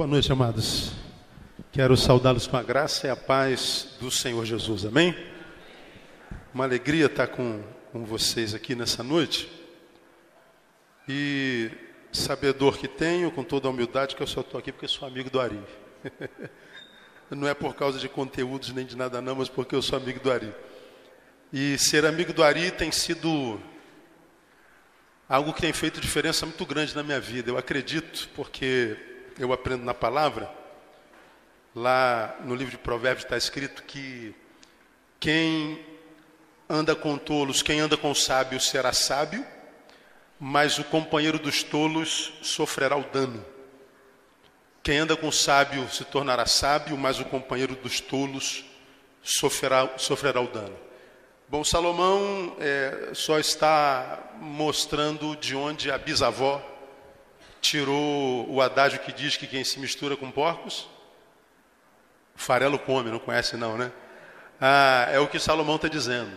Boa noite, amados. Quero saudá-los com a graça e a paz do Senhor Jesus. Amém? Uma alegria estar com, com vocês aqui nessa noite. E sabedor que tenho, com toda a humildade, que eu só estou aqui porque sou amigo do Ari. Não é por causa de conteúdos nem de nada não, mas porque eu sou amigo do Ari. E ser amigo do Ari tem sido algo que tem feito diferença muito grande na minha vida. Eu acredito, porque eu aprendo na palavra. Lá no livro de Provérbios está escrito que quem anda com tolos, quem anda com sábios será sábio, mas o companheiro dos tolos sofrerá o dano. Quem anda com sábio se tornará sábio, mas o companheiro dos tolos sofrerá, sofrerá o dano. Bom, Salomão é, só está mostrando de onde a bisavó tirou o adágio que diz que quem se mistura com porcos, farelo come, não conhece não, né? Ah, é o que Salomão está dizendo.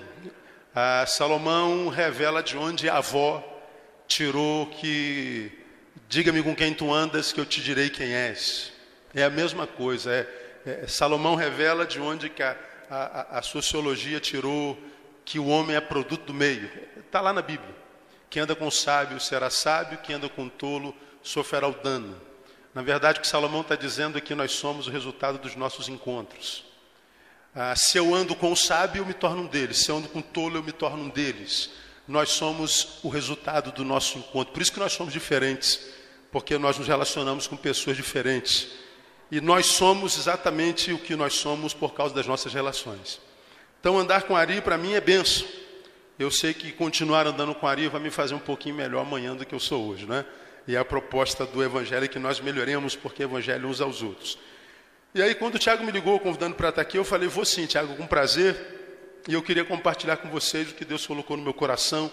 Ah, Salomão revela de onde a avó tirou que diga-me com quem tu andas que eu te direi quem és. É a mesma coisa. É, é, Salomão revela de onde a, a, a sociologia tirou que o homem é produto do meio. Está lá na Bíblia. Quem anda com sábio será sábio, quem anda com tolo sofrerá o dano. Na verdade, o que Salomão está dizendo é que nós somos o resultado dos nossos encontros. Ah, se eu ando com o sábio, eu me torno um deles. Se eu ando com o tolo, eu me torno um deles. Nós somos o resultado do nosso encontro. Por isso que nós somos diferentes, porque nós nos relacionamos com pessoas diferentes. E nós somos exatamente o que nós somos por causa das nossas relações. Então, andar com Ari para mim é benção. Eu sei que continuar andando com Ari vai me fazer um pouquinho melhor amanhã do que eu sou hoje, né? E a proposta do Evangelho é que nós melhoremos, porque Evangelho uns aos outros. E aí, quando o Tiago me ligou convidando para estar aqui, eu falei: vou sim, Tiago, com prazer. E eu queria compartilhar com vocês o que Deus colocou no meu coração,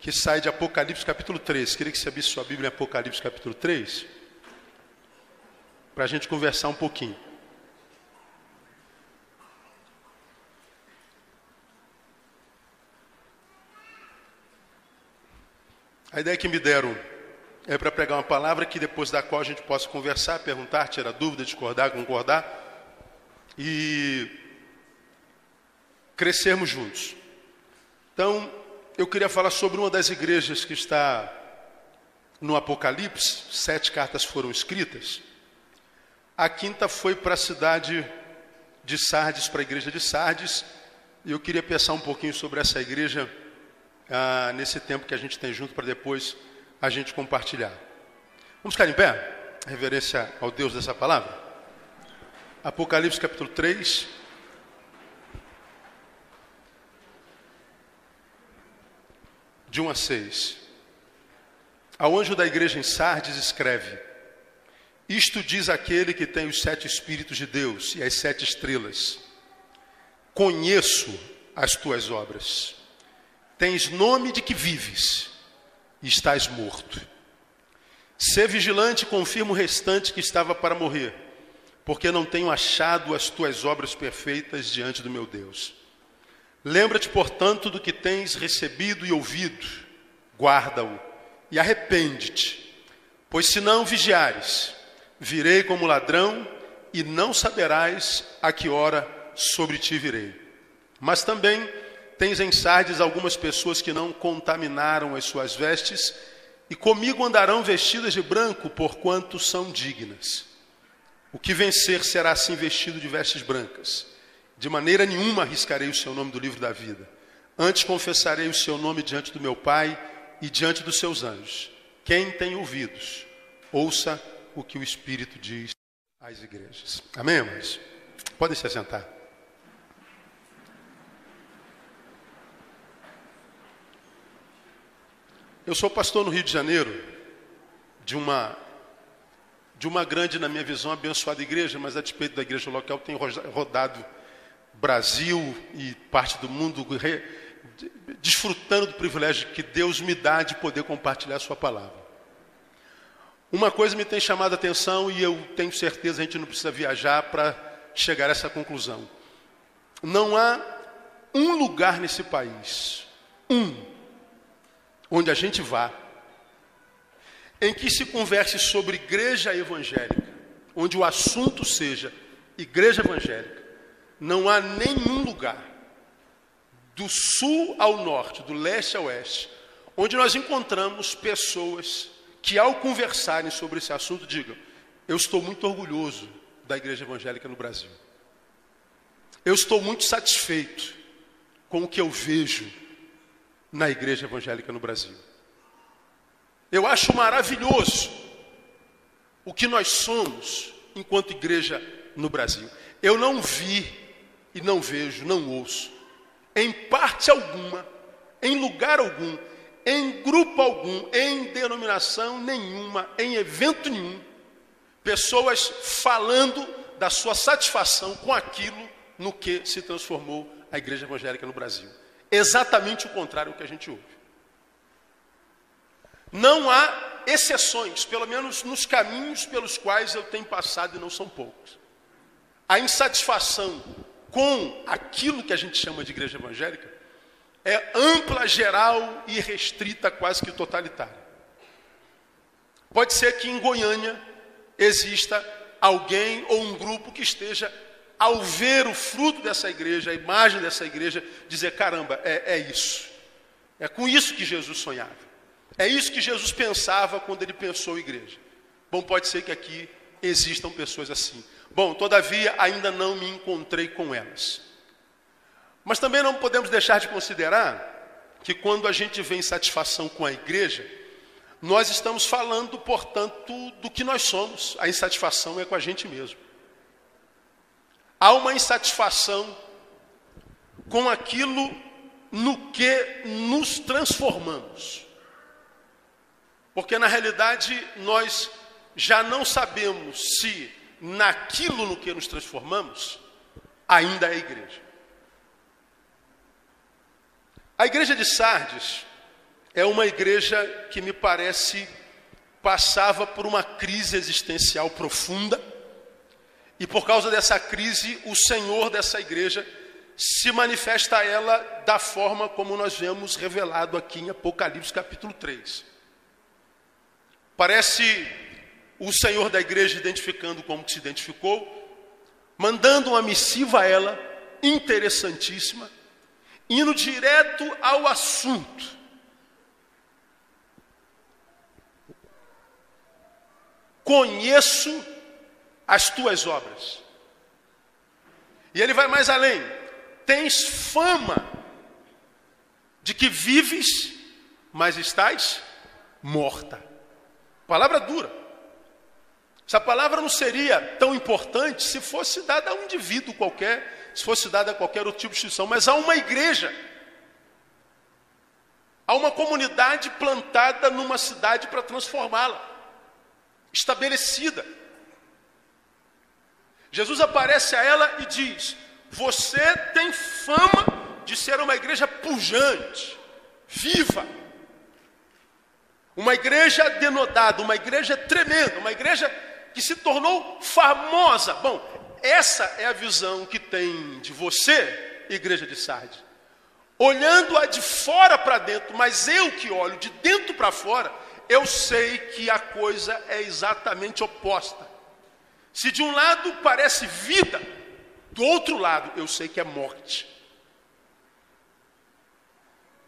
que sai de Apocalipse capítulo 3. Queria que você abrisse sua Bíblia em Apocalipse capítulo 3, para a gente conversar um pouquinho. A ideia que me deram é para pregar uma palavra que depois da qual a gente possa conversar, perguntar, tirar dúvida, discordar, concordar e crescermos juntos. Então, eu queria falar sobre uma das igrejas que está no Apocalipse, sete cartas foram escritas. A quinta foi para a cidade de Sardes, para a igreja de Sardes, e eu queria pensar um pouquinho sobre essa igreja ah, nesse tempo que a gente tem junto para depois a gente compartilhar. Vamos ficar em pé? Reverência ao Deus dessa palavra. Apocalipse capítulo 3. De 1 a 6. Ao anjo da igreja em Sardes escreve: Isto diz aquele que tem os sete Espíritos de Deus e as sete estrelas: Conheço as tuas obras tens nome de que vives e estás morto. Sê vigilante confirma o restante que estava para morrer, porque não tenho achado as tuas obras perfeitas diante do meu Deus. Lembra-te, portanto, do que tens recebido e ouvido, guarda-o e arrepende-te, pois se não vigiares, virei como ladrão e não saberás a que hora sobre ti virei. Mas também Tens em Sardes algumas pessoas que não contaminaram as suas vestes, e comigo andarão vestidas de branco, porquanto são dignas. O que vencer será assim vestido de vestes brancas. De maneira nenhuma arriscarei o seu nome do livro da vida. Antes confessarei o seu nome diante do meu Pai e diante dos seus anjos. Quem tem ouvidos, ouça o que o Espírito diz às igrejas. Amém, irmãos? Podem se assentar. Eu sou pastor no Rio de Janeiro, de uma, de uma grande, na minha visão, abençoada igreja, mas a despeito da igreja local, tenho rodado Brasil e parte do mundo, re, desfrutando do privilégio que Deus me dá de poder compartilhar a sua palavra. Uma coisa me tem chamado a atenção e eu tenho certeza a gente não precisa viajar para chegar a essa conclusão. Não há um lugar nesse país, um, onde a gente vá, em que se converse sobre igreja evangélica, onde o assunto seja igreja evangélica, não há nenhum lugar, do sul ao norte, do leste ao oeste, onde nós encontramos pessoas que, ao conversarem sobre esse assunto, digam: Eu estou muito orgulhoso da igreja evangélica no Brasil. Eu estou muito satisfeito com o que eu vejo na igreja evangélica no Brasil. Eu acho maravilhoso o que nós somos enquanto igreja no Brasil. Eu não vi e não vejo, não ouço, em parte alguma, em lugar algum, em grupo algum, em denominação nenhuma, em evento nenhum, pessoas falando da sua satisfação com aquilo no que se transformou a igreja evangélica no Brasil. Exatamente o contrário do que a gente ouve. Não há exceções, pelo menos nos caminhos pelos quais eu tenho passado, e não são poucos. A insatisfação com aquilo que a gente chama de igreja evangélica é ampla, geral e restrita, quase que totalitária. Pode ser que em Goiânia exista alguém ou um grupo que esteja, ao ver o fruto dessa igreja, a imagem dessa igreja, dizer: caramba, é, é isso. É com isso que Jesus sonhava. É isso que Jesus pensava quando ele pensou igreja. Bom, pode ser que aqui existam pessoas assim. Bom, todavia ainda não me encontrei com elas. Mas também não podemos deixar de considerar que quando a gente vê insatisfação com a igreja, nós estamos falando, portanto, do que nós somos. A insatisfação é com a gente mesmo. Há uma insatisfação com aquilo no que nos transformamos. Porque na realidade nós já não sabemos se naquilo no que nos transformamos, ainda é igreja. A igreja de Sardes é uma igreja que me parece passava por uma crise existencial profunda, e por causa dessa crise, o Senhor dessa igreja se manifesta a ela da forma como nós vemos revelado aqui em Apocalipse capítulo 3. Parece o Senhor da igreja identificando como que se identificou, mandando uma missiva a ela, interessantíssima, indo direto ao assunto. Conheço as tuas obras. E ele vai mais além. Tens fama de que vives, mas estás morta. Palavra dura. Essa palavra não seria tão importante se fosse dada a um indivíduo qualquer, se fosse dada a qualquer outro tipo de instituição, mas a uma igreja. A uma comunidade plantada numa cidade para transformá-la, estabelecida. Jesus aparece a ela e diz: Você tem fama de ser uma igreja pujante, viva, uma igreja denodada, uma igreja tremenda, uma igreja que se tornou famosa. Bom, essa é a visão que tem de você, igreja de Sardes. Olhando-a de fora para dentro, mas eu que olho de dentro para fora, eu sei que a coisa é exatamente oposta. Se de um lado parece vida, do outro lado eu sei que é morte.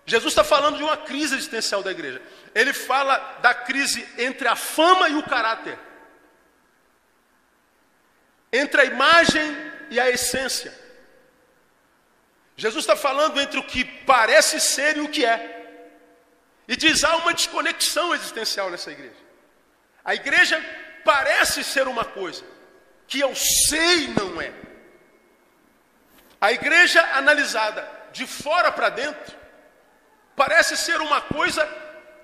Jesus está falando de uma crise existencial da igreja. Ele fala da crise entre a fama e o caráter entre a imagem e a essência. Jesus está falando entre o que parece ser e o que é. E diz: há uma desconexão existencial nessa igreja. A igreja parece ser uma coisa que eu sei não é. A igreja analisada de fora para dentro parece ser uma coisa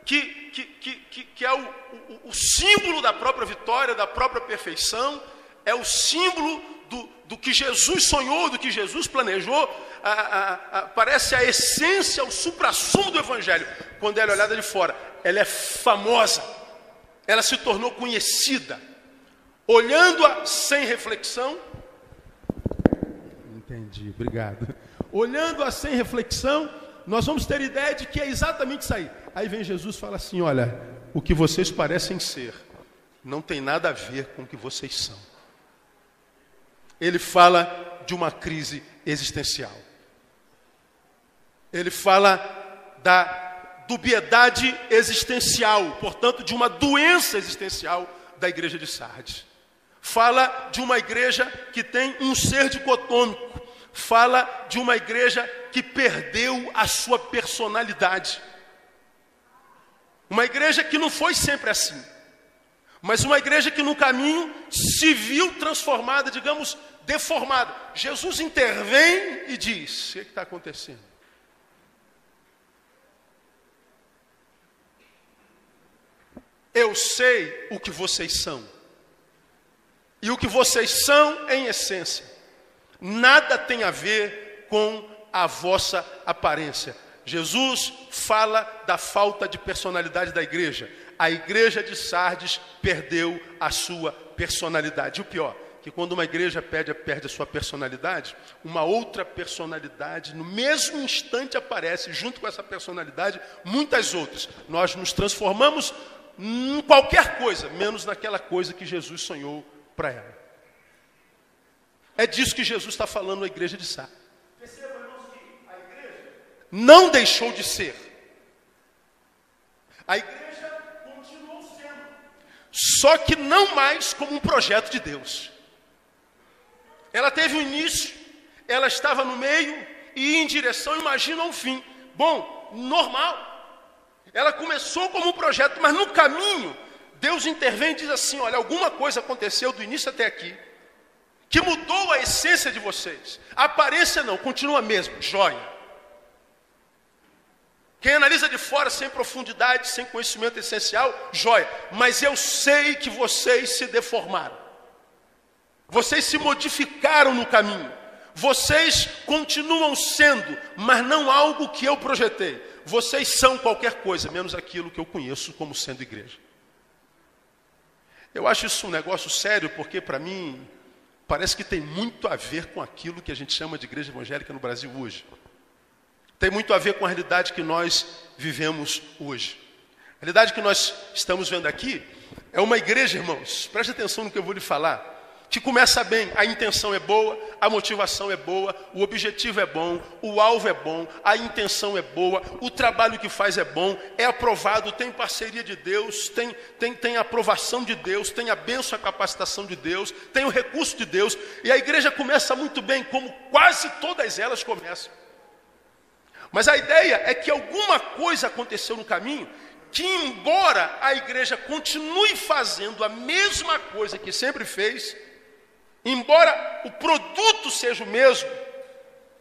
que, que, que, que, é o, o, o símbolo da própria vitória, da própria perfeição, é o símbolo do, do que Jesus sonhou, do que Jesus planejou, a, a, a, parece a essência, o suprassumo do Evangelho. Quando ela é olhada de fora, ela é famosa, ela se tornou conhecida. Olhando-a sem reflexão. Entendi, obrigado. Olhando-a sem reflexão, nós vamos ter ideia de que é exatamente isso aí. Aí vem Jesus e fala assim: olha, o que vocês parecem ser não tem nada a ver com o que vocês são. ele fala de uma crise existencial. Ele fala da dubiedade existencial, portanto, de uma doença existencial da igreja de Sardes. Fala de uma igreja que tem um ser dicotômico. Fala de uma igreja que perdeu a sua personalidade. Uma igreja que não foi sempre assim. Mas uma igreja que no caminho se viu transformada, digamos, deformada. Jesus intervém e diz: O que é está acontecendo? Eu sei o que vocês são. E o que vocês são em essência. Nada tem a ver com a vossa aparência. Jesus fala da falta de personalidade da igreja. A igreja de Sardes perdeu a sua personalidade. E o pior, que quando uma igreja perde, perde a sua personalidade, uma outra personalidade no mesmo instante aparece, junto com essa personalidade, muitas outras. Nós nos transformamos em qualquer coisa, menos naquela coisa que Jesus sonhou para ela. É disso que Jesus está falando à igreja de Sardes. Perceba, irmãos, que a igreja não deixou de ser. A igreja continuou sendo. Só que não mais como um projeto de Deus. Ela teve um início, ela estava no meio e em direção, imagina, ao fim. Bom, normal. Ela começou como um projeto, mas no caminho, Deus intervém e diz assim: olha, alguma coisa aconteceu do início até aqui, que mudou a essência de vocês. A aparência não, continua a mesma, joia. Quem analisa de fora sem profundidade, sem conhecimento essencial, joia. Mas eu sei que vocês se deformaram. Vocês se modificaram no caminho. Vocês continuam sendo, mas não algo que eu projetei. Vocês são qualquer coisa, menos aquilo que eu conheço como sendo igreja. Eu acho isso um negócio sério, porque para mim parece que tem muito a ver com aquilo que a gente chama de igreja evangélica no Brasil hoje. Tem muito a ver com a realidade que nós vivemos hoje. A realidade que nós estamos vendo aqui é uma igreja, irmãos, preste atenção no que eu vou lhe falar que começa bem, a intenção é boa, a motivação é boa, o objetivo é bom, o alvo é bom, a intenção é boa, o trabalho que faz é bom, é aprovado, tem parceria de Deus, tem, tem, tem aprovação de Deus, tem a benção, a capacitação de Deus, tem o recurso de Deus, e a igreja começa muito bem, como quase todas elas começam. Mas a ideia é que alguma coisa aconteceu no caminho que, embora a igreja continue fazendo a mesma coisa que sempre fez, Embora o produto seja o mesmo,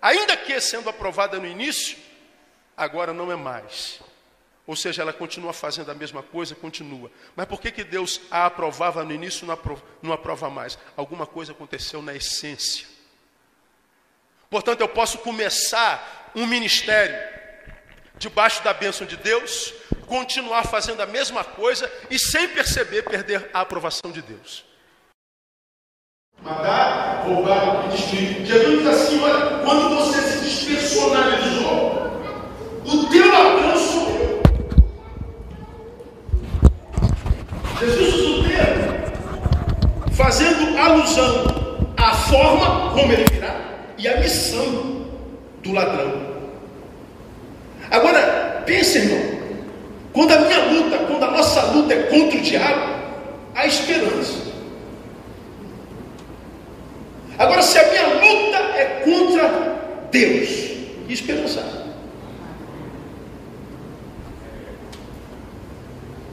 ainda que sendo aprovada no início, agora não é mais. Ou seja, ela continua fazendo a mesma coisa, continua. Mas por que, que Deus a aprovava no início e não não aprova mais? Alguma coisa aconteceu na essência. Portanto, eu posso começar um ministério debaixo da bênção de Deus, continuar fazendo a mesma coisa e sem perceber perder a aprovação de Deus. Matar, roubar e destruir. Jesus diz assim: olha, quando você se despersonalizou, o teu eu. Jesus usa o termo, fazendo alusão à forma como ele virá e à missão do ladrão. Agora, pense, irmão, quando a minha luta, quando a nossa luta é contra o diabo, há esperança. Agora, se a minha luta é contra Deus, esperançar.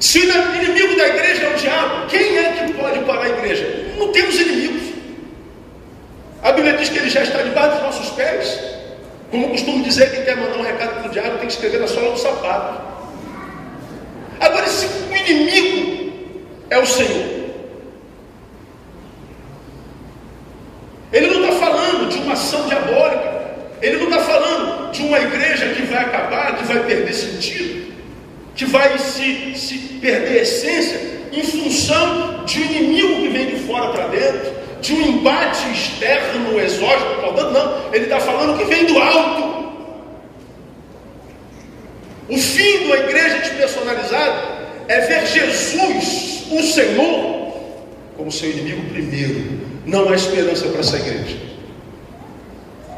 Se o inimigo da igreja é o diabo, quem é que pode parar a igreja? Não temos inimigos. A Bíblia diz que ele já está debaixo dos nossos pés. Como costumo dizer, quem quer mandar um recado para o diabo tem que escrever na sola do sapato. Agora, se o inimigo é o Senhor, Ele não está falando de uma ação diabólica. Ele não está falando de uma igreja que vai acabar, que vai perder sentido, que vai se, se perder a essência em função de um inimigo que vem de fora para dentro, de um embate externo, exógeno, não. Ele está falando que vem do alto. O fim da igreja despersonalizada é ver Jesus, o Senhor, como seu inimigo primeiro não há esperança para essa igreja.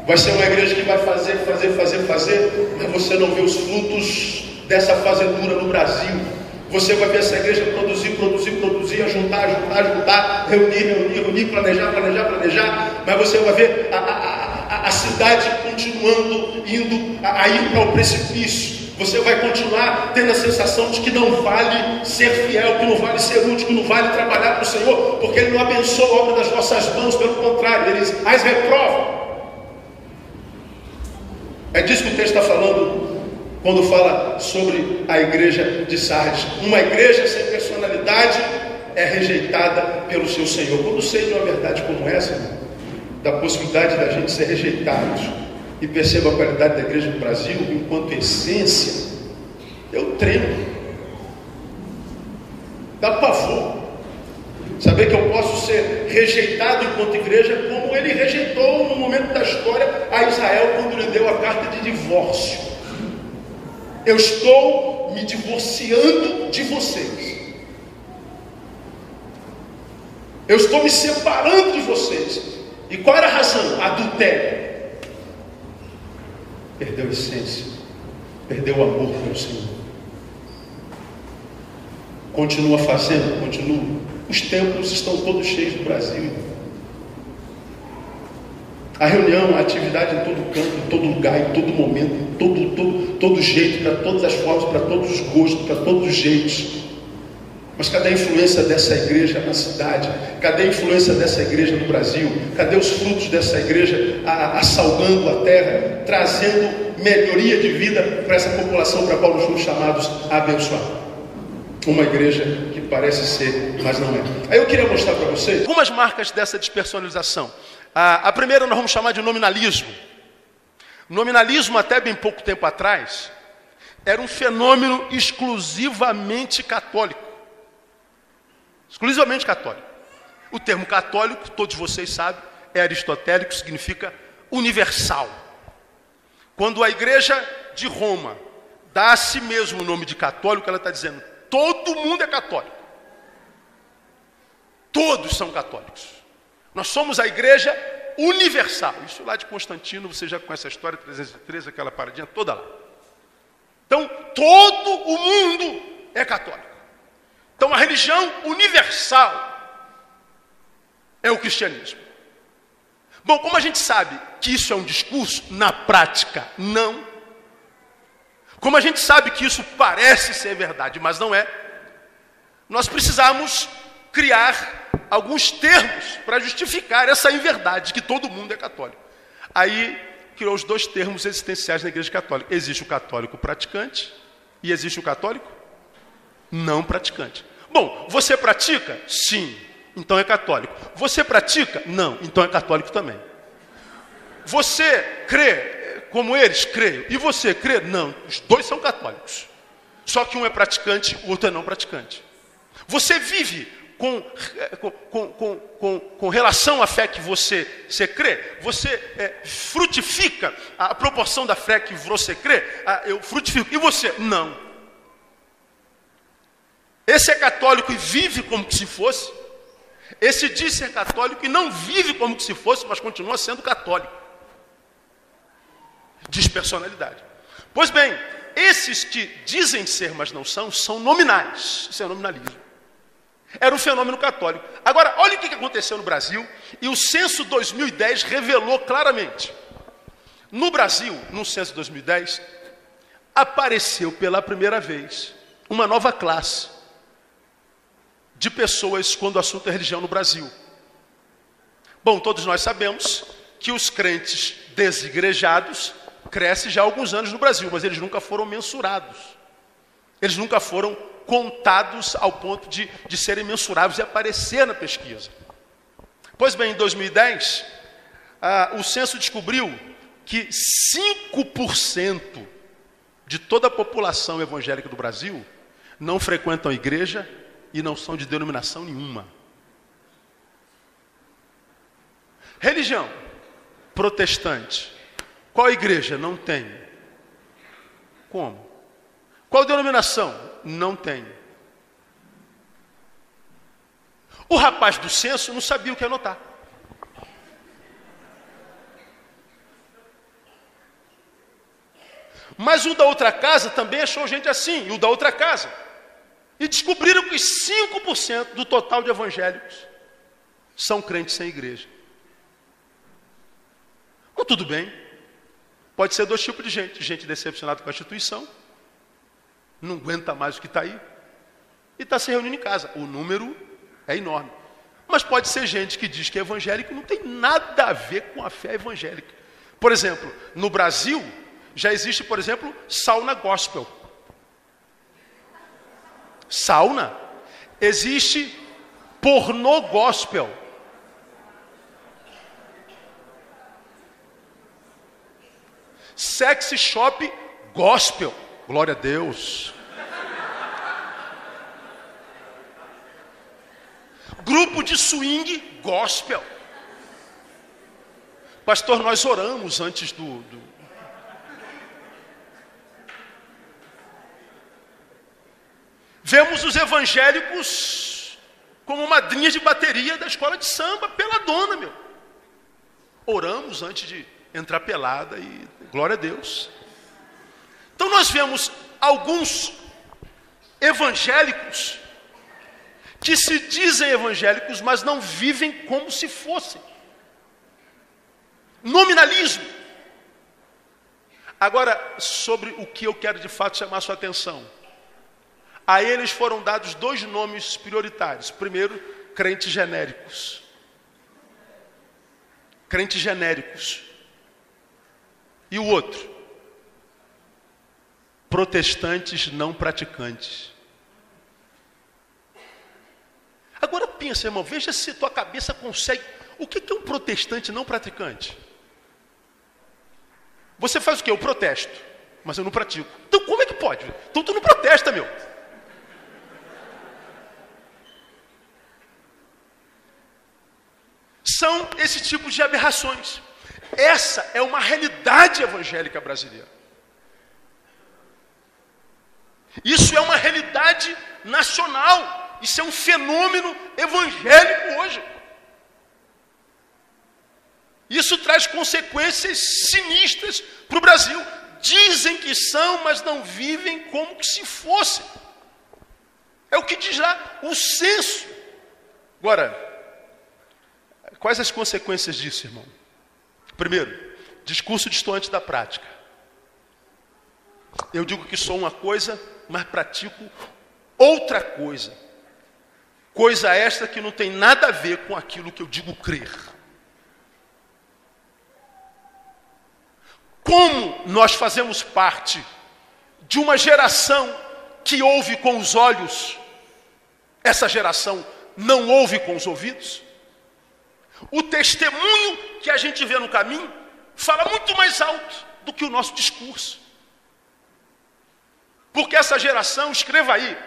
Vai ser uma igreja que vai fazer, fazer, fazer, fazer, mas você não vê os frutos dessa fazedura no Brasil. Você vai ver essa igreja produzir, produzir, produzir, juntar, juntar, juntar, reunir, reunir, reunir, planejar, planejar, planejar, mas você vai ver a, a, a, a cidade continuando indo a, a ir para o precipício. Você vai continuar tendo a sensação de que não vale ser fiel, que não vale ser útil, que não vale trabalhar para o Senhor, porque Ele não abençoa a obra das nossas mãos, pelo contrário, Ele as reprova. É disso que o texto está falando quando fala sobre a igreja de Sardes. Uma igreja sem personalidade é rejeitada pelo seu Senhor. Quando sei de uma verdade como essa, da possibilidade da gente ser rejeitados, e percebo a qualidade da igreja no Brasil enquanto essência, eu tremo. Dá pavor. Saber que eu posso ser rejeitado enquanto igreja, como ele rejeitou no momento da história a Israel quando lhe deu a carta de divórcio. Eu estou me divorciando de vocês. Eu estou me separando de vocês. E qual era a razão? Adultério. Perdeu a essência. Perdeu o amor pelo Senhor. Continua fazendo, continua. Os templos estão todos cheios do Brasil. A reunião, a atividade em todo canto, em todo lugar, em todo momento, em todo, todo, todo jeito, para todas as formas, para todos os gostos, para todos os jeitos. Mas cadê a influência dessa igreja na cidade? Cadê a influência dessa igreja no Brasil? Cadê os frutos dessa igreja assalgando a terra, trazendo melhoria de vida para essa população para a qual nós chamados a abençoar? Uma igreja que parece ser, mas não é. Aí eu queria mostrar para vocês algumas marcas dessa despersonalização. A, a primeira nós vamos chamar de nominalismo. Nominalismo, até bem pouco tempo atrás, era um fenômeno exclusivamente católico. Exclusivamente católico. O termo católico, todos vocês sabem, é aristotélico, significa universal. Quando a igreja de Roma dá a si mesmo o nome de católico, ela está dizendo: todo mundo é católico. Todos são católicos. Nós somos a igreja universal. Isso lá de Constantino, você já conhece a história 313, aquela paradinha toda lá. Então, todo o mundo é católico. Então, a religião universal é o cristianismo. Bom, como a gente sabe que isso é um discurso, na prática, não. Como a gente sabe que isso parece ser verdade, mas não é, nós precisamos criar alguns termos para justificar essa inverdade que todo mundo é católico. Aí criou os dois termos existenciais na Igreja Católica: existe o católico praticante e existe o católico não praticante. Bom, você pratica? Sim, então é católico. Você pratica? Não, então é católico também. Você crê como eles? Creio. E você crê? Não, os dois são católicos. Só que um é praticante, o outro é não praticante. Você vive com, com, com, com, com relação à fé que você, você crê, você é, frutifica a proporção da fé que você crê, ah, eu frutifico. E você? Não. Esse é católico e vive como que se fosse. Esse diz ser católico e não vive como que se fosse, mas continua sendo católico. Despersonalidade. Pois bem, esses que dizem ser, mas não são, são nominais. Isso é nominalismo. Era um fenômeno católico. Agora, olha o que aconteceu no Brasil, e o censo 2010 revelou claramente. No Brasil, no censo 2010, apareceu pela primeira vez uma nova classe de pessoas quando o assunto é religião no Brasil. Bom, todos nós sabemos que os crentes desigrejados crescem já há alguns anos no Brasil, mas eles nunca foram mensurados. Eles nunca foram contados ao ponto de, de serem mensuráveis e aparecer na pesquisa. Pois bem, em 2010, ah, o censo descobriu que 5% de toda a população evangélica do Brasil não frequentam igreja e não são de denominação nenhuma. Religião protestante. Qual igreja? Não tem. Como? Qual denominação? Não tem. O rapaz do censo não sabia o que anotar. Mas o da outra casa também achou gente assim, e o da outra casa. E descobriram que 5% do total de evangélicos são crentes sem igreja. Mas tudo bem. Pode ser dois tipos de gente: gente decepcionada com a instituição, não aguenta mais o que está aí, e está se reunindo em casa. O número é enorme. Mas pode ser gente que diz que é evangélico não tem nada a ver com a fé evangélica. Por exemplo, no Brasil, já existe, por exemplo, sauna gospel. Sauna. Existe pornô gospel. Sex shop gospel. Glória a Deus. Grupo de swing gospel. Pastor, nós oramos antes do, do, Vemos os evangélicos como madrinhas de bateria da escola de samba, pela dona, meu. Oramos antes de entrar pelada e glória a Deus. Então nós vemos alguns evangélicos que se dizem evangélicos, mas não vivem como se fossem. Nominalismo. Agora, sobre o que eu quero de fato chamar sua atenção. A eles foram dados dois nomes prioritários. Primeiro, crentes genéricos. Crentes genéricos. E o outro, protestantes não praticantes. Agora pensa, irmão, veja se tua cabeça consegue. O que é um protestante não praticante? Você faz o que? Eu protesto, mas eu não pratico. Então como é que pode? Então tu não protesta, meu. São esse tipo de aberrações. Essa é uma realidade evangélica brasileira. Isso é uma realidade nacional. Isso é um fenômeno evangélico hoje. Isso traz consequências sinistras para o Brasil. Dizem que são, mas não vivem como se fossem. É o que diz lá o censo. Agora, Quais as consequências disso, irmão? Primeiro, discurso distante da prática. Eu digo que sou uma coisa, mas pratico outra coisa. Coisa esta que não tem nada a ver com aquilo que eu digo crer. Como nós fazemos parte de uma geração que ouve com os olhos, essa geração não ouve com os ouvidos? O testemunho que a gente vê no caminho fala muito mais alto do que o nosso discurso. Porque essa geração, escreva aí,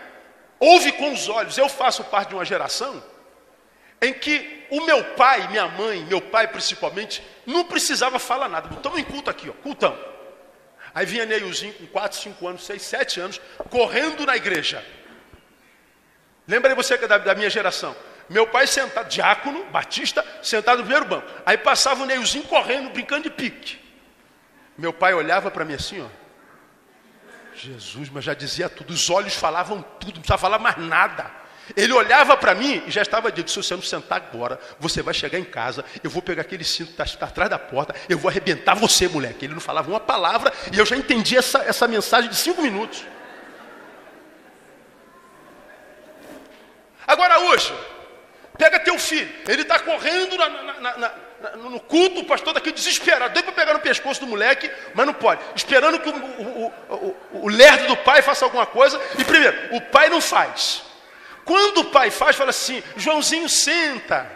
ouve com os olhos. Eu faço parte de uma geração em que o meu pai, minha mãe, meu pai principalmente, não precisava falar nada. Estamos em culto aqui, ó, cultão. Aí vinha Neilzinho com 4, 5 anos, 6, 7 anos, correndo na igreja. Lembra você que é da, da minha geração? Meu pai sentado, diácono, batista, sentado no primeiro banco. Aí passava o Neilzinho correndo, brincando de pique. Meu pai olhava para mim assim, ó. Jesus, mas já dizia tudo, os olhos falavam tudo, não precisava falar mais nada. Ele olhava para mim e já estava dito: se você não sentar agora, você vai chegar em casa, eu vou pegar aquele cinto que está atrás da porta, eu vou arrebentar você, moleque. Ele não falava uma palavra e eu já entendi essa, essa mensagem de cinco minutos. Agora hoje, Pega teu filho, ele está correndo na, na, na, no culto, o pastor daqui desesperado, doido para pegar no pescoço do moleque, mas não pode. Esperando que o, o, o, o lerdo do pai faça alguma coisa. E primeiro, o pai não faz. Quando o pai faz, fala assim: Joãozinho, senta.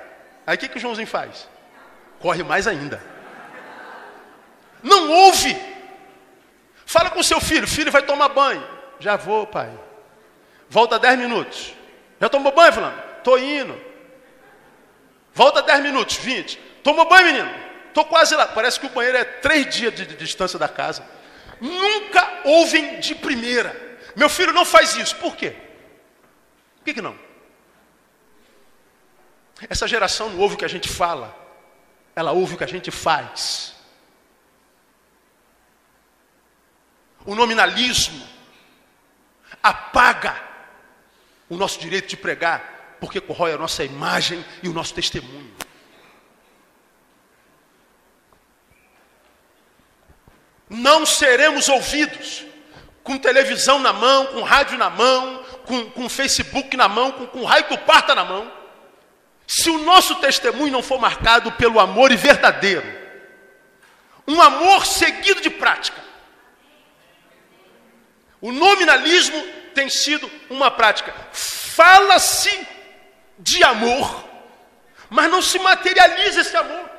Aí o que, que o Joãozinho faz? Corre mais ainda. Não ouve. Fala com seu filho: filho vai tomar banho. Já vou, pai. Volta 10 minutos. Já tomou banho, Fulano? Estou indo. Volta 10 minutos, 20. Toma banho, menino. Estou quase lá. Parece que o banheiro é três dias de, de distância da casa. Nunca ouvem de primeira. Meu filho não faz isso. Por quê? Por que, que não? Essa geração não ouve o que a gente fala. Ela ouve o que a gente faz. o nominalismo, apaga o nosso direito de pregar, porque corrói a nossa imagem e o nosso testemunho. Não seremos ouvidos com televisão na mão, com rádio na mão, com, com Facebook na mão, com, com raio do parta na mão, se o nosso testemunho não for marcado pelo amor e verdadeiro, um amor seguido de prática. O nominalismo tem sido uma prática. Fala-se de amor, mas não se materializa esse amor.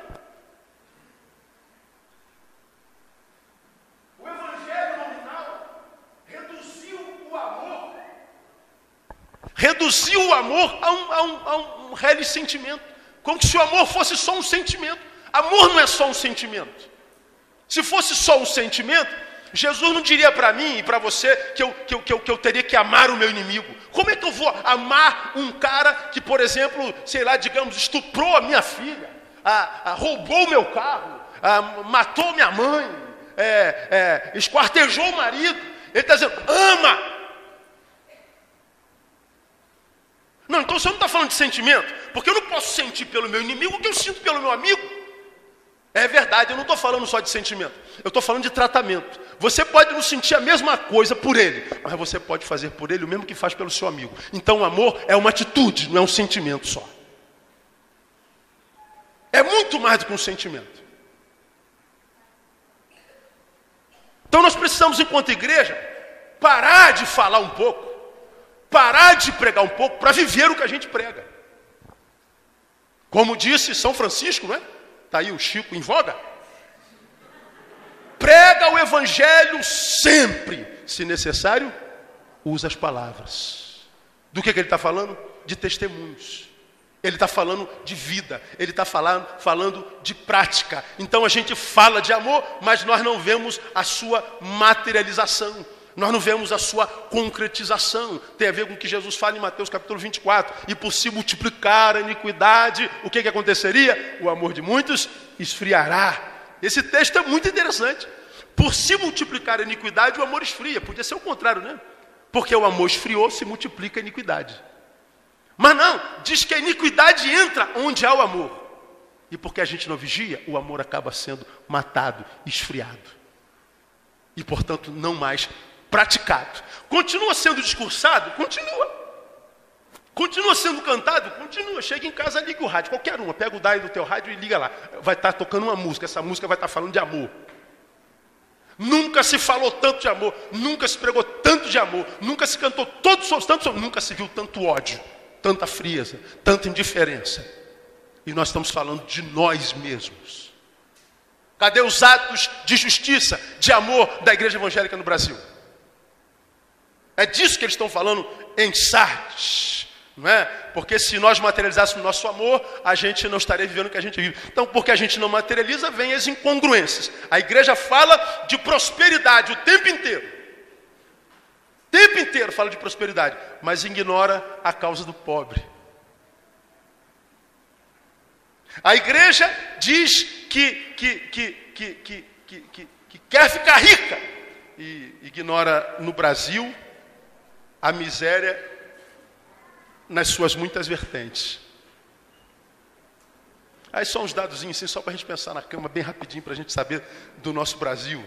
O evangelho nominal reduziu o amor, reduziu o amor a um, a um, a um real sentimento, como se o amor fosse só um sentimento. Amor não é só um sentimento. Se fosse só um sentimento, Jesus não diria para mim e para você que eu, que, eu, que, eu, que eu teria que amar o meu inimigo. Como é que eu vou amar um cara que, por exemplo, sei lá, digamos, estuprou a minha filha, a, a roubou o meu carro, a, matou minha mãe, é, é, esquartejou o marido? Ele está dizendo, ama! Não, então você não está falando de sentimento, porque eu não posso sentir pelo meu inimigo o que eu sinto pelo meu amigo. É verdade, eu não estou falando só de sentimento, eu estou falando de tratamento. Você pode não sentir a mesma coisa por ele, mas você pode fazer por ele o mesmo que faz pelo seu amigo. Então o amor é uma atitude, não é um sentimento só. É muito mais do que um sentimento. Então nós precisamos, enquanto igreja, parar de falar um pouco, parar de pregar um pouco para viver o que a gente prega. Como disse São Francisco, não é? Está aí o Chico em voga. Prega o Evangelho sempre. Se necessário, usa as palavras. Do que, que ele está falando? De testemunhos. Ele está falando de vida, ele está falando, falando de prática. Então a gente fala de amor, mas nós não vemos a sua materialização. Nós não vemos a sua concretização. Tem a ver com o que Jesus fala em Mateus capítulo 24. E por se multiplicar a iniquidade, o que, que aconteceria? O amor de muitos esfriará. Esse texto é muito interessante. Por se multiplicar a iniquidade, o amor esfria. Podia ser o contrário, né? Porque o amor esfriou, se multiplica a iniquidade. Mas não, diz que a iniquidade entra onde há o amor. E porque a gente não vigia, o amor acaba sendo matado, esfriado. E portanto não mais praticado. Continua sendo discursado? Continua. Continua sendo cantado? Continua. Chega em casa, liga o rádio, qualquer uma. Pega o dial do teu rádio e liga lá. Vai estar tocando uma música. Essa música vai estar falando de amor. Nunca se falou tanto de amor, nunca se pregou tanto de amor, nunca se cantou todos sobre tanto nunca se viu tanto ódio, tanta frieza, tanta indiferença. E nós estamos falando de nós mesmos. Cadê os atos de justiça, de amor da igreja evangélica no Brasil? É disso que eles estão falando em Sardes. Não é? Porque se nós materializássemos nosso amor, a gente não estaria vivendo o que a gente vive. Então, porque a gente não materializa, vem as incongruências. A igreja fala de prosperidade o tempo inteiro. O tempo inteiro fala de prosperidade, mas ignora a causa do pobre. A igreja diz que, que, que, que, que, que, que quer ficar rica e ignora no Brasil a miséria nas suas muitas vertentes. Aí só uns dados assim, só para a gente pensar na cama bem rapidinho, para a gente saber do nosso Brasil.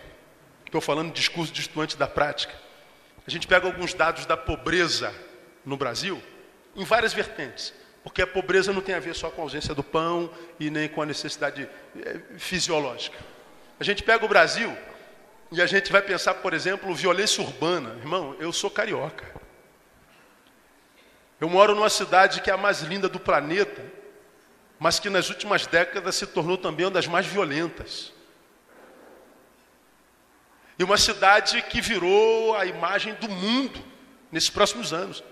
Estou falando de discurso de estudante da prática. A gente pega alguns dados da pobreza no Brasil, em várias vertentes. Porque a pobreza não tem a ver só com a ausência do pão e nem com a necessidade eh, fisiológica. A gente pega o Brasil e a gente vai pensar, por exemplo, violência urbana. Irmão, eu sou carioca. Eu moro numa cidade que é a mais linda do planeta, mas que nas últimas décadas se tornou também uma das mais violentas. E uma cidade que virou a imagem do mundo nesses próximos anos.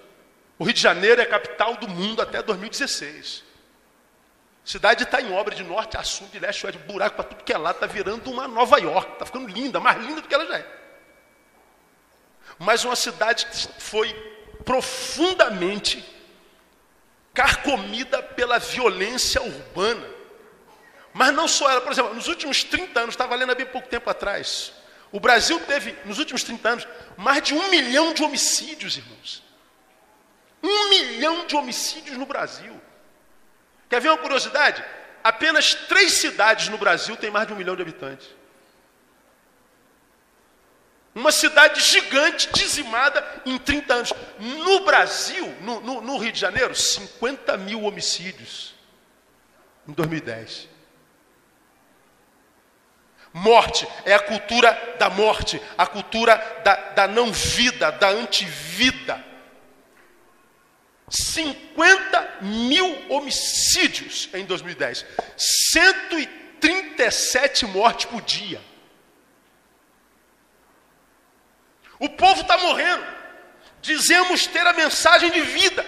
O Rio de Janeiro é a capital do mundo até 2016. A cidade está em obra de norte a sul, de leste a oeste, buraco para tudo que é lá, está virando uma Nova York, está ficando linda, mais linda do que ela já é. Mas uma cidade que foi profundamente carcomida pela violência urbana. Mas não só ela, por exemplo, nos últimos 30 anos, estava lendo há bem pouco tempo atrás, O Brasil teve, nos últimos 30 anos, mais de um milhão de homicídios, irmãos. Um milhão de homicídios no Brasil. Quer ver uma curiosidade? Apenas três cidades no Brasil têm mais de um milhão de habitantes. Uma cidade gigante, dizimada em 30 anos. No Brasil, no, no, no Rio de Janeiro, 50 mil homicídios em 2010. Morte é a cultura da morte, a cultura da, da não vida, da antivida. 50 mil homicídios em 2010, 137 mortes por dia. O povo está morrendo. Dizemos ter a mensagem de vida.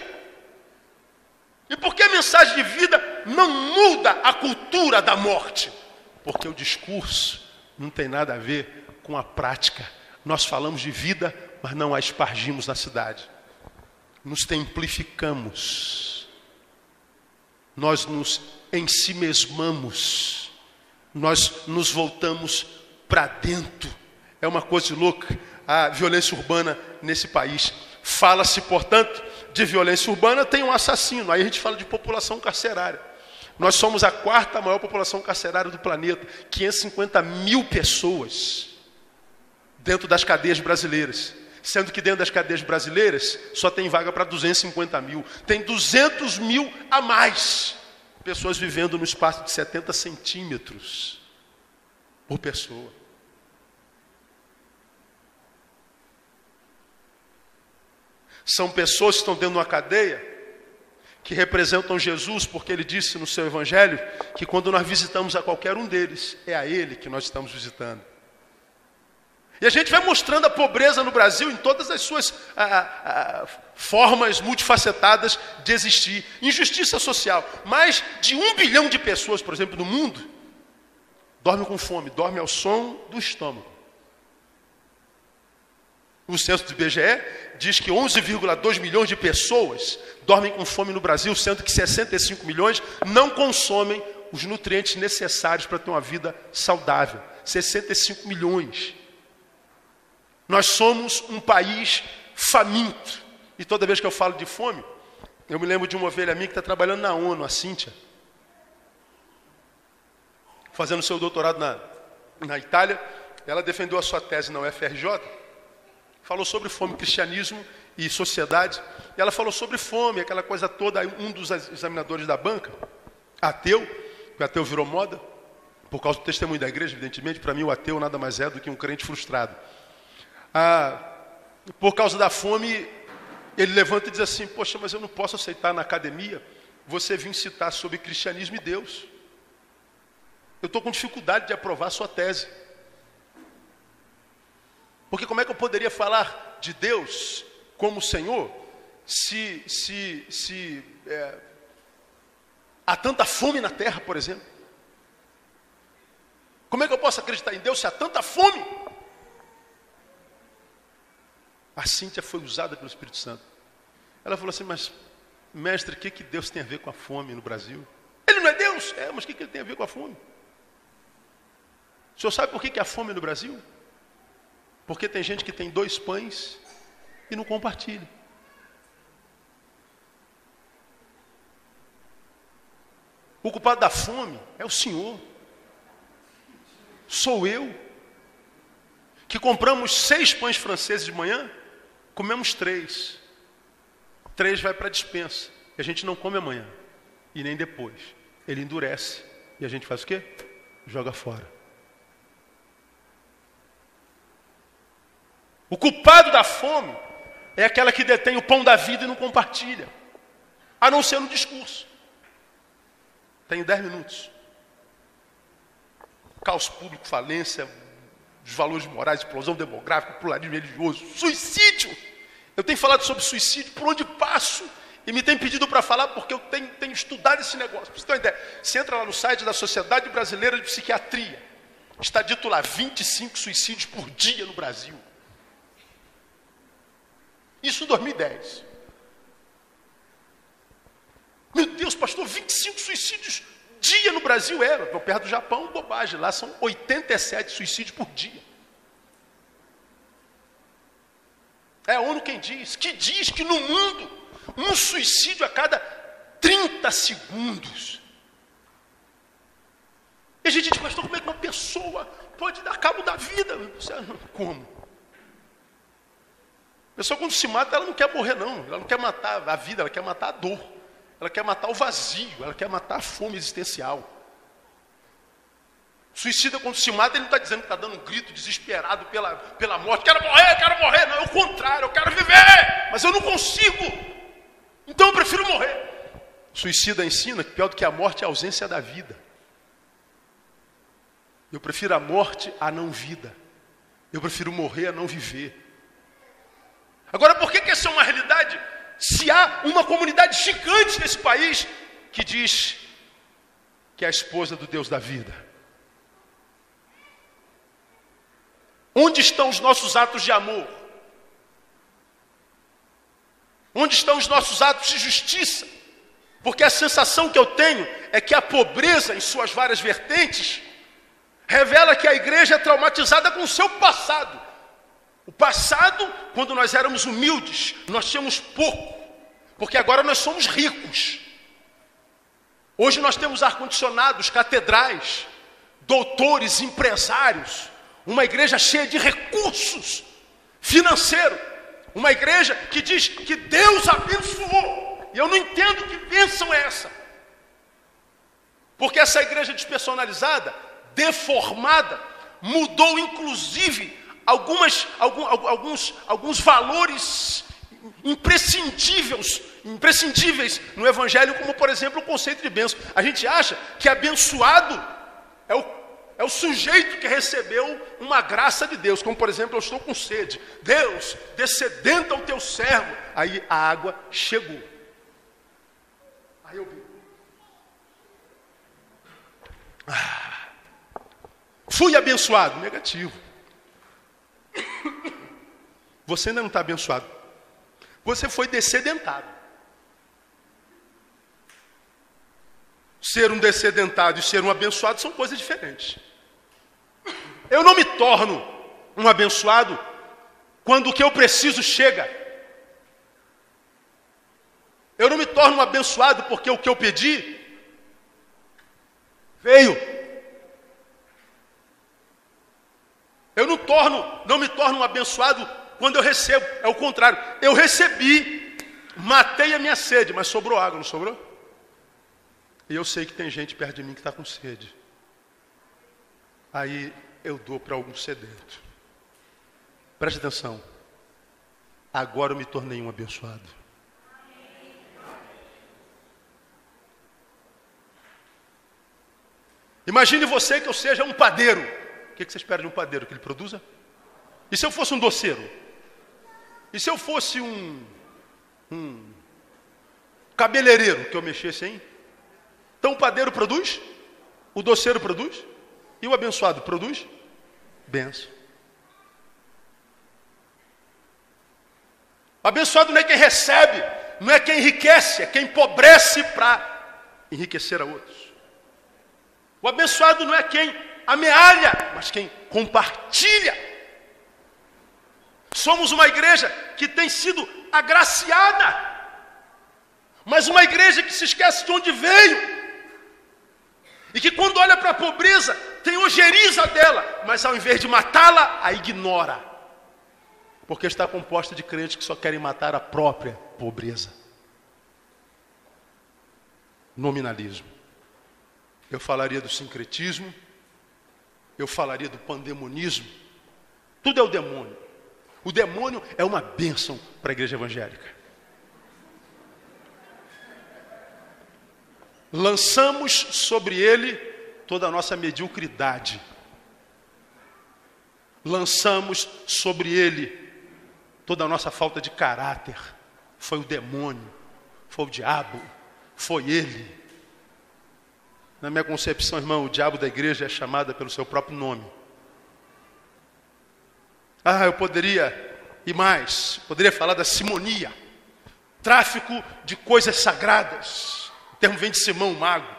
E por que a mensagem de vida não muda a cultura da morte? Porque o discurso não tem nada a ver com a prática. Nós falamos de vida, mas não a espargimos na cidade. Nos templificamos. Nós nos ensimesmamos. Nós nos voltamos para dentro. É uma coisa louca a violência urbana nesse país. Fala-se, portanto, de violência urbana, tem um assassino. Aí a gente fala de população carcerária. Nós somos a quarta maior população carcerária do planeta, 550 mil pessoas dentro das cadeias brasileiras. Sendo que dentro das cadeias brasileiras só tem vaga para 250 mil. Tem 200 mil a mais pessoas vivendo no espaço de 70 centímetros por pessoa. São pessoas que estão dentro de uma cadeia que representam Jesus, porque ele disse no seu evangelho que quando nós visitamos a qualquer um deles, é a ele que nós estamos visitando. E a gente vai mostrando a pobreza no Brasil em todas as suas formas multifacetadas de existir. Injustiça social. Mais de um bilhão de pessoas, por exemplo, no mundo, dormem com fome, dormem ao som do estômago. O censo do IBGE diz que 11,2 milhões de pessoas dormem com fome no Brasil, sendo que 65 milhões não consomem os nutrientes necessários para ter uma vida saudável. 65 milhões. Nós somos um país faminto. E toda vez que eu falo de fome, eu me lembro de uma ovelha minha que está trabalhando na ONU, a Cíntia, fazendo seu doutorado na, na Itália. Ela defendeu a sua tese na UFRJ falou sobre fome, cristianismo e sociedade. E ela falou sobre fome, aquela coisa toda. Um dos examinadores da banca, ateu, o ateu virou moda, por causa do testemunho da igreja, evidentemente, para mim o ateu nada mais é do que um crente frustrado. Ah, por causa da fome, ele levanta e diz assim: Poxa, mas eu não posso aceitar na academia você vir citar sobre cristianismo e Deus. Eu estou com dificuldade de aprovar sua tese. Porque como é que eu poderia falar de Deus como Senhor se, se, se é, há tanta fome na terra, por exemplo? Como é que eu posso acreditar em Deus se há tanta fome? A Cíntia foi usada pelo Espírito Santo. Ela falou assim, mas mestre, o que, que Deus tem a ver com a fome no Brasil? Ele não é Deus? É, mas o que, que ele tem a ver com a fome? O senhor sabe por que, que há fome no Brasil? Porque tem gente que tem dois pães e não compartilha. O culpado da fome é o Senhor. Sou eu. Que compramos seis pães franceses de manhã, comemos três. Três vai para a dispensa. E a gente não come amanhã. E nem depois. Ele endurece. E a gente faz o quê? Joga fora. O culpado da fome é aquela que detém o pão da vida e não compartilha, a não ser no discurso. Tenho dez minutos. Caos público, falência, os valores morais, explosão demográfica, pluralismo religioso, suicídio. Eu tenho falado sobre suicídio por onde passo. E me tem pedido para falar porque eu tenho, tenho estudado esse negócio. Para você ter uma ideia, você entra lá no site da Sociedade Brasileira de Psiquiatria. Está dito lá 25 suicídios por dia no Brasil. Isso em 2010. Meu Deus, pastor, 25 suicídios dia no Brasil era. Perto do Japão, bobagem. Lá são 87 suicídios por dia. É a ONU quem diz, que diz que no mundo um suicídio a cada 30 segundos. E a gente diz, pastor, como é que uma pessoa pode dar cabo da vida? Como? A pessoa quando se mata, ela não quer morrer não, ela não quer matar a vida, ela quer matar a dor, ela quer matar o vazio, ela quer matar a fome existencial. Suicida quando se mata, ele não está dizendo que está dando um grito desesperado pela, pela morte, quero morrer, quero morrer, não, é o contrário, eu quero viver, mas eu não consigo, então eu prefiro morrer. Suicida ensina que pior do que a morte é a ausência da vida. Eu prefiro a morte à não vida. Eu prefiro morrer a não viver. Agora, por que, que essa é uma realidade? Se há uma comunidade gigante nesse país que diz que é a esposa do Deus da vida. Onde estão os nossos atos de amor? Onde estão os nossos atos de justiça? Porque a sensação que eu tenho é que a pobreza, em suas várias vertentes, revela que a igreja é traumatizada com o seu passado. O passado, quando nós éramos humildes, nós tínhamos pouco, porque agora nós somos ricos. Hoje nós temos ar-condicionados, catedrais, doutores, empresários, uma igreja cheia de recursos financeiros, uma igreja que diz que Deus abençoou. E eu não entendo que bênção é essa. Porque essa igreja despersonalizada, deformada, mudou inclusive algumas, algum, alguns, alguns valores imprescindíveis, imprescindíveis no Evangelho, como por exemplo o conceito de bênção. A gente acha que abençoado é o, é o sujeito que recebeu uma graça de Deus, como por exemplo, eu estou com sede. Deus, descedendo ao teu servo, aí a água chegou. Aí eu vi. Ah, fui abençoado. Negativo. Você ainda não está abençoado. Você foi descedentado. Ser um descedentado e ser um abençoado são coisas diferentes. Eu não me torno um abençoado quando o que eu preciso chega. Eu não me torno um abençoado porque o que eu pedi veio. Eu não torno, não me torno um abençoado quando eu recebo. É o contrário. Eu recebi, matei a minha sede, mas sobrou água, não sobrou? E eu sei que tem gente perto de mim que está com sede. Aí eu dou para algum sedento. Preste atenção. Agora eu me tornei um abençoado. Imagine você que eu seja um padeiro. O que você espera de um padeiro? Que ele produza? E se eu fosse um doceiro? E se eu fosse um, um cabeleireiro que eu mexesse hein? Então o padeiro produz? O doceiro produz? E o abençoado produz? Benção. O abençoado não é quem recebe, não é quem enriquece, é quem empobrece para enriquecer a outros. O abençoado não é quem amealha, mas quem compartilha. Somos uma igreja que tem sido agraciada, mas uma igreja que se esquece de onde veio. E que quando olha para a pobreza, tem ojeriza dela, mas ao invés de matá-la, a ignora. Porque está composta de crentes que só querem matar a própria pobreza. Nominalismo eu falaria do sincretismo, eu falaria do pandemonismo. Tudo é o demônio. O demônio é uma bênção para a igreja evangélica. Lançamos sobre ele toda a nossa mediocridade. Lançamos sobre ele toda a nossa falta de caráter. Foi o demônio, foi o diabo, foi ele. Na minha concepção, irmão, o diabo da igreja é chamada pelo seu próprio nome. Ah, eu poderia ir mais, poderia falar da simonia, tráfico de coisas sagradas. O termo vem de Simão, o mago.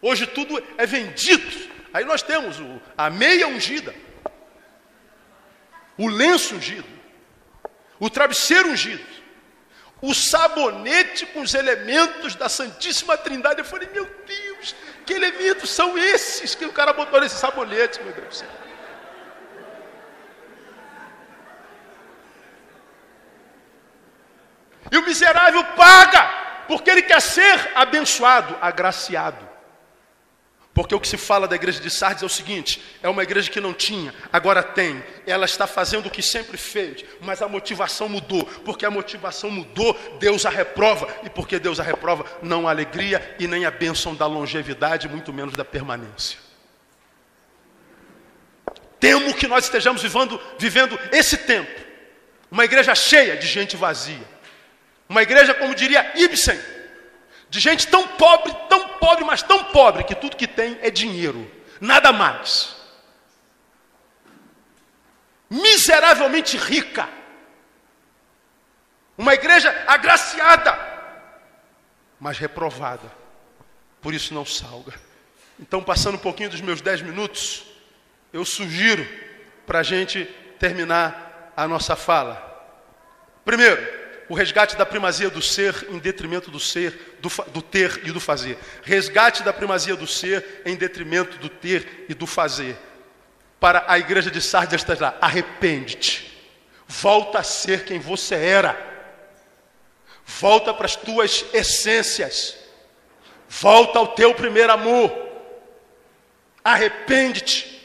Hoje tudo é vendido. Aí nós temos o, a meia ungida, o lenço ungido, o travesseiro ungido, o sabonete com os elementos da Santíssima Trindade. Eu falei, meu Deus, que elementos são esses que o cara botou nesse sabonete, meu Deus do céu? E o miserável paga, porque ele quer ser abençoado, agraciado. Porque o que se fala da igreja de Sardes é o seguinte: é uma igreja que não tinha, agora tem. Ela está fazendo o que sempre fez, mas a motivação mudou. Porque a motivação mudou, Deus a reprova. E porque Deus a reprova, não há alegria e nem a bênção da longevidade, muito menos da permanência. Temo que nós estejamos vivendo, vivendo esse tempo. Uma igreja cheia de gente vazia. Uma igreja, como diria Ibsen, de gente tão pobre, tão pobre, mas tão pobre, que tudo que tem é dinheiro, nada mais. Miseravelmente rica. Uma igreja agraciada, mas reprovada. Por isso não salga. Então, passando um pouquinho dos meus dez minutos, eu sugiro para a gente terminar a nossa fala. Primeiro, o resgate da primazia do ser em detrimento do ser, do, do, ter e do fazer. Resgate da primazia do ser em detrimento do ter e do fazer. Para a igreja de Sardes está lá, arrepende-te. Volta a ser quem você era. Volta para as tuas essências. Volta ao teu primeiro amor. Arrepende-te.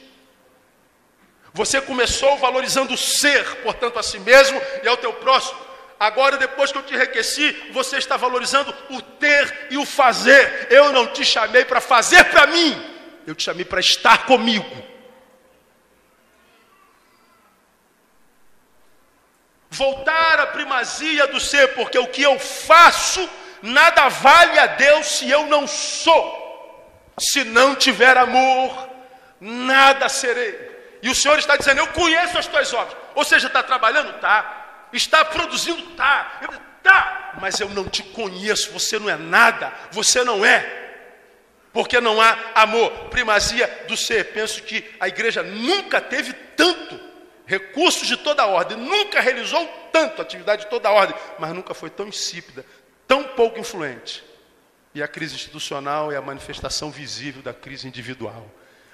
Você começou valorizando o ser, portanto, a si mesmo e ao teu próximo. Agora, depois que eu te enriqueci, você está valorizando o ter e o fazer. Eu não te chamei para fazer para mim, eu te chamei para estar comigo. Voltar à primazia do ser, porque o que eu faço nada vale a Deus se eu não sou. Se não tiver amor, nada serei. E o Senhor está dizendo: Eu conheço as tuas obras. Ou seja, está trabalhando? Está. Está produzindo? Tá. Tá. Mas eu não te conheço, você não é nada, você não é. Porque não há amor, primazia do ser. Penso que a igreja nunca teve tanto recursos de toda ordem, nunca realizou tanto atividade de toda ordem, mas nunca foi tão insípida, tão pouco influente. E a crise institucional é a manifestação visível da crise individual.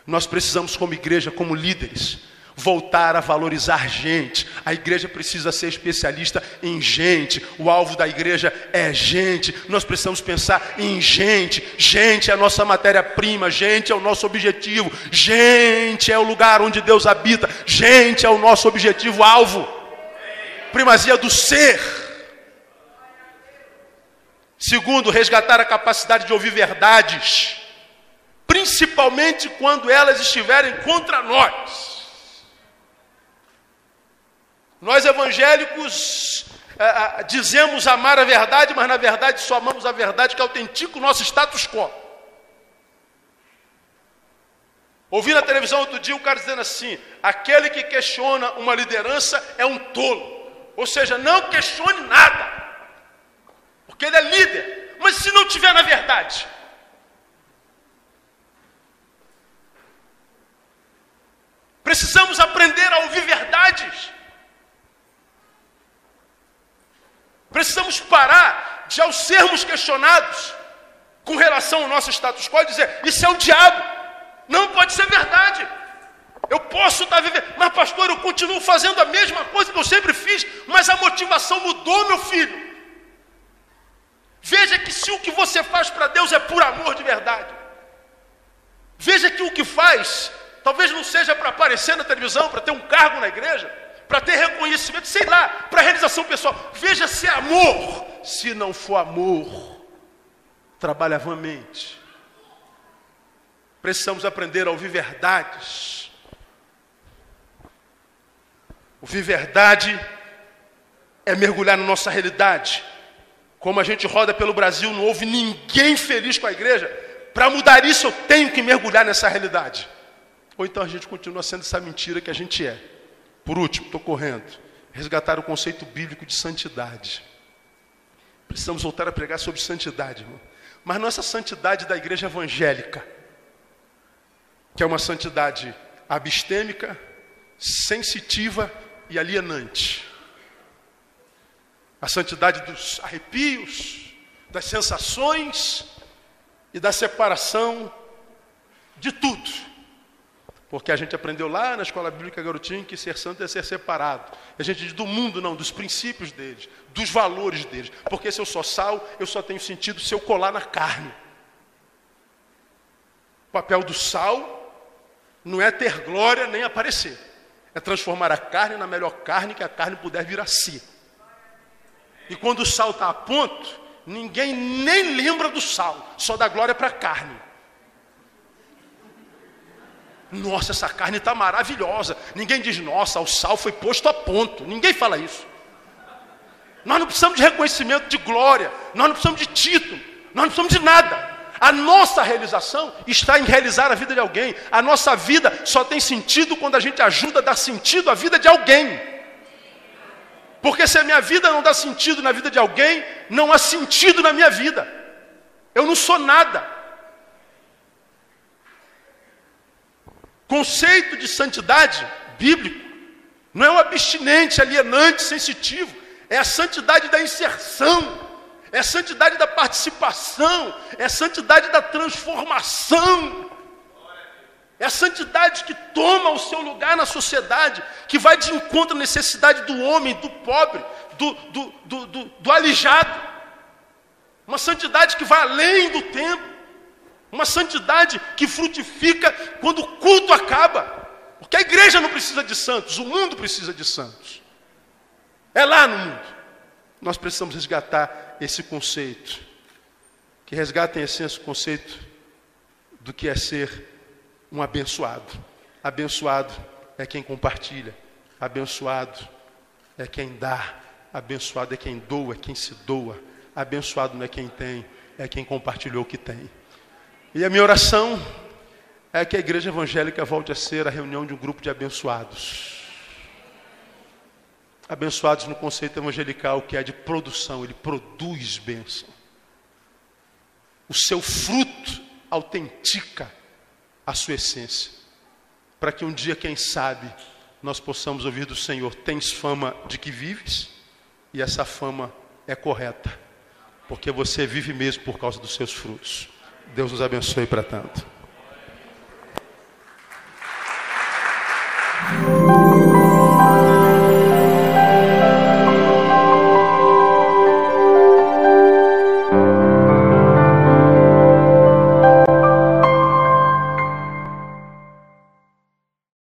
Nós precisamos, como igreja, como líderes, voltar a valorizar gente. A igreja precisa ser especialista em gente. O alvo da igreja é gente. Nós precisamos pensar em gente. Gente é a nossa matéria-prima, gente é o nosso objetivo. Gente é o lugar onde Deus habita. Gente é o nosso objetivo alvo. Primazia do ser. Segundo, resgatar a capacidade de ouvir verdades, principalmente quando elas estiverem contra nós. Nós evangélicos é, é, dizemos amar a verdade, mas na verdade só amamos a verdade que autentica o nosso status quo. Ouvi na televisão outro dia o cara dizendo assim: aquele que questiona uma liderança é um tolo. Ou seja, não questione nada, porque ele é líder. Mas se não tiver na verdade, precisamos aprender a ouvir verdades. Precisamos parar de, ao sermos questionados com relação ao nosso status quo, dizer: Isso é o diabo, não pode ser verdade. Eu posso estar vivendo, mas pastor, eu continuo fazendo a mesma coisa que eu sempre fiz, mas a motivação mudou, meu filho. Veja que se o que você faz para Deus é por amor de verdade, veja que o que faz, talvez não seja para aparecer na televisão, para ter um cargo na igreja, para ter reconhecimento, sei lá, para realização pessoal. Veja se é amor. Se não for amor, trabalha vamente. Precisamos aprender a ouvir verdades. Ouvir verdade é mergulhar na nossa realidade. Como a gente roda pelo Brasil, não houve ninguém feliz com a igreja. Para mudar isso, eu tenho que mergulhar nessa realidade. Ou então a gente continua sendo essa mentira que a gente é. Por último, estou correndo. Resgatar o conceito bíblico de santidade. Precisamos voltar a pregar sobre santidade, irmão. Mas não essa santidade da igreja evangélica, que é uma santidade abstêmica, sensitiva e alienante. A santidade dos arrepios, das sensações e da separação de tudo. Porque a gente aprendeu lá na escola bíblica garotinho que ser santo é ser separado. A gente diz do mundo não, dos princípios deles, dos valores deles. Porque se eu sou sal, eu só tenho sentido se eu colar na carne. O papel do sal não é ter glória nem aparecer. É transformar a carne na melhor carne que a carne puder vir a si. E quando o sal está a ponto, ninguém nem lembra do sal, só dá glória para a carne. Nossa, essa carne está maravilhosa. Ninguém diz, nossa, o sal foi posto a ponto. Ninguém fala isso. Nós não precisamos de reconhecimento, de glória. Nós não precisamos de título. Nós não precisamos de nada. A nossa realização está em realizar a vida de alguém. A nossa vida só tem sentido quando a gente ajuda a dar sentido à vida de alguém. Porque se a minha vida não dá sentido na vida de alguém, não há sentido na minha vida. Eu não sou nada. Conceito de santidade bíblico não é um abstinente, alienante, sensitivo. É a santidade da inserção, é a santidade da participação, é a santidade da transformação. É a santidade que toma o seu lugar na sociedade, que vai de encontro à necessidade do homem, do pobre, do, do, do, do, do alijado. Uma santidade que vai além do tempo. Uma santidade que frutifica quando o culto acaba. Porque a igreja não precisa de santos, o mundo precisa de santos. É lá no mundo. Nós precisamos resgatar esse conceito. Que resgata em essência o conceito do que é ser um abençoado. Abençoado é quem compartilha. Abençoado é quem dá. Abençoado é quem doa, é quem se doa. Abençoado não é quem tem, é quem compartilhou o que tem. E a minha oração é que a igreja evangélica volte a ser a reunião de um grupo de abençoados. Abençoados no conceito evangelical que é de produção, ele produz bênção. O seu fruto autentica a sua essência. Para que um dia, quem sabe, nós possamos ouvir do Senhor: tens fama de que vives, e essa fama é correta, porque você vive mesmo por causa dos seus frutos. Deus nos abençoe para tanto.